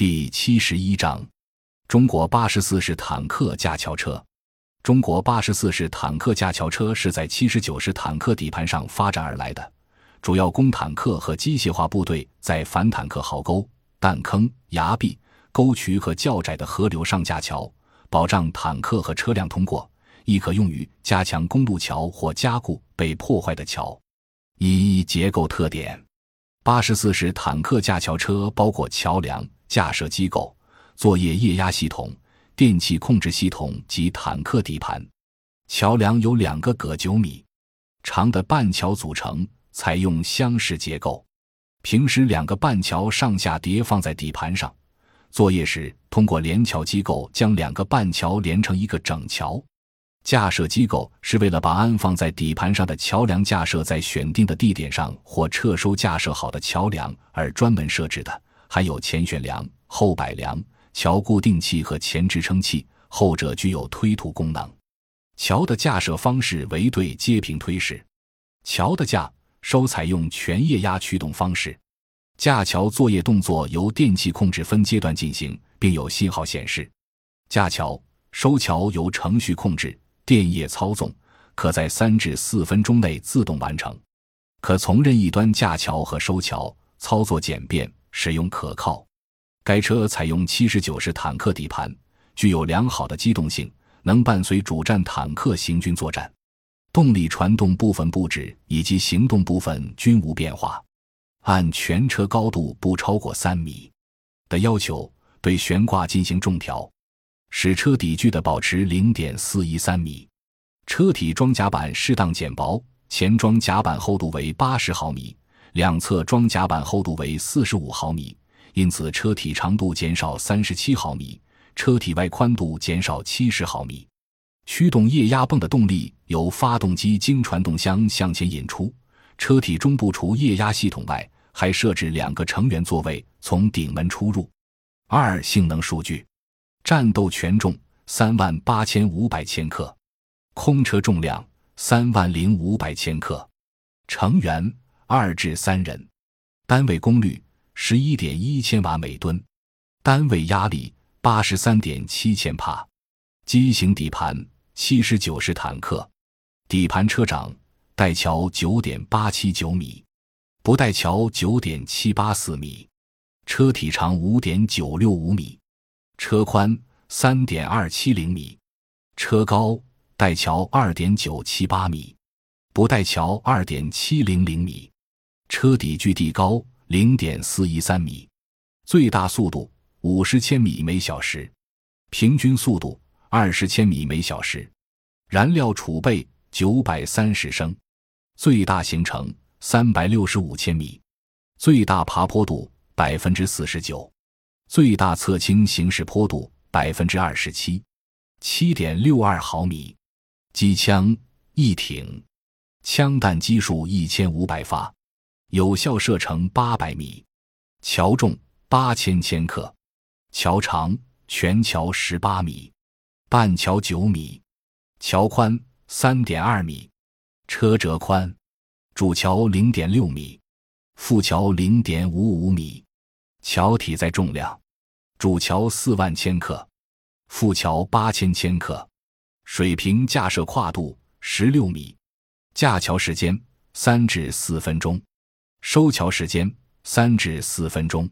第七十一章：中国八十四式坦克架桥车。中国八十四式坦克架桥车是在七十九式坦克底盘上发展而来的，主要供坦克和机械化部队在反坦克壕沟、弹坑、崖壁、沟渠和较窄的河流上架桥，保障坦克和车辆通过；亦可用于加强公路桥或加固被破坏的桥。一结构特点：八十四式坦克架桥车包括桥梁、架设机构、作业液压系统。电气控制系统及坦克底盘，桥梁由两个各九米长的半桥组成，采用箱式结构。平时两个半桥上下叠放在底盘上，作业时通过连桥机构将两个半桥连成一个整桥。架设机构是为了把安放在底盘上的桥梁架设在选定的地点上或撤收架设好的桥梁而专门设置的，还有前悬梁、后摆梁。桥固定器和前支撑器，后者具有推土功能。桥的架设方式为对接平推式。桥的架收采用全液压驱动方式。架桥作业动作由电气控制分阶段进行，并有信号显示。架桥收桥由程序控制，电液操纵，可在三至四分钟内自动完成。可从任意端架桥和收桥，操作简便，使用可靠。该车采用七十九式坦克底盘，具有良好的机动性，能伴随主战坦克行军作战。动力传动部分布置以及行动部分均无变化，按全车高度不超过三米的要求，对悬挂进行重调，使车底距的保持零点四一三米。车体装甲板适当减薄，前装甲板厚度为八十毫米，两侧装甲板厚度为四十五毫米。因此，车体长度减少三十七毫米，车体外宽度减少七十毫米。驱动液压泵的动力由发动机经传动箱向前引出。车体中部除液压系统外，还设置两个成员座位，从顶门出入。二、性能数据：战斗权重三万八千五百千克，空车重量三万零五百千克，成员二至三人，单位功率。十一点一千瓦每吨，单位压力八十三点七千帕，机型底盘七十九式坦克，底盘车长带桥九点八七九米，不带桥九点七八四米，车体长五点九六五米，车宽三点二七零米，车高带桥二点九七八米，不带桥二点七零零米，车底距地高。零点四一三米，最大速度五十千米每小时，平均速度二十千米每小时，燃料储备九百三十升，最大行程三百六十五千米，最大爬坡度百分之四十九，最大侧倾行驶坡度百分之二十七，七点六二毫米，机枪一挺，枪弹基数一千五百发。有效射程八百米，桥重八千千克，桥长全桥十八米，半桥九米，桥宽三点二米，车辙宽，主桥零点六米，副桥零点五五米，桥体载重量，主桥四万千克，副桥八千千克，水平架设跨度十六米，架桥时间三至四分钟。收桥时间三至四分钟。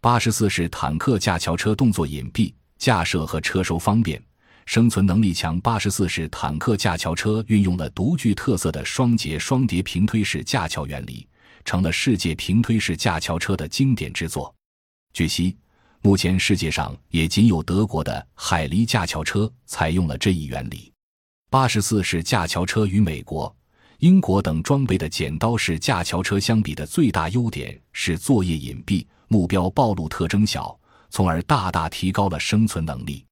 八十四式坦克架桥车动作隐蔽，架设和车收方便，生存能力强。八十四式坦克架桥车运用了独具特色的双节双叠平推式架桥原理，成了世界平推式架桥车的经典之作。据悉，目前世界上也仅有德国的海狸架桥车采用了这一原理。八十四式架桥车与美国。英国等装备的剪刀式架桥车相比的最大优点是作业隐蔽、目标暴露特征小，从而大大提高了生存能力。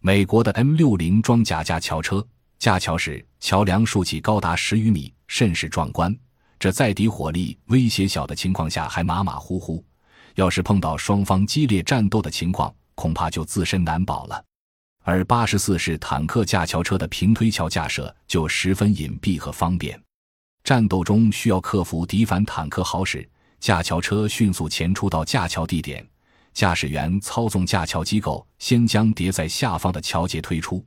美国的 M 六零装甲架桥车架桥时，桥梁竖起高达十余米，甚是壮观。这在敌火力威胁小的情况下还马马虎虎，要是碰到双方激烈战斗的情况，恐怕就自身难保了。而八十四式坦克架桥车的平推桥架设就十分隐蔽和方便。战斗中需要克服敌反坦克好时，架桥车迅速前出到架桥地点，驾驶员操纵架桥机构先将叠在下方的桥节推出，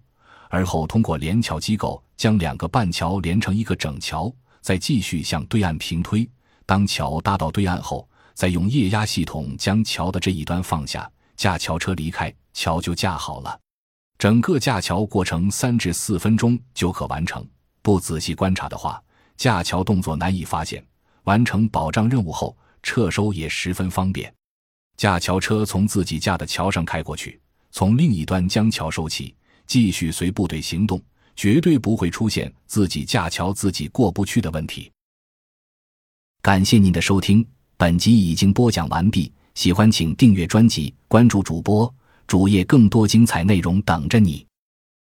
而后通过连桥机构将两个半桥连成一个整桥，再继续向对岸平推。当桥搭到对岸后，再用液压系统将桥的这一端放下，架桥车离开，桥就架好了。整个架桥过程三至四分钟就可完成。不仔细观察的话，架桥动作难以发现。完成保障任务后，撤收也十分方便。架桥车从自己架的桥上开过去，从另一端将桥收起，继续随部队行动，绝对不会出现自己架桥自己过不去的问题。感谢您的收听，本集已经播讲完毕。喜欢请订阅专辑，关注主播主页，更多精彩内容等着你。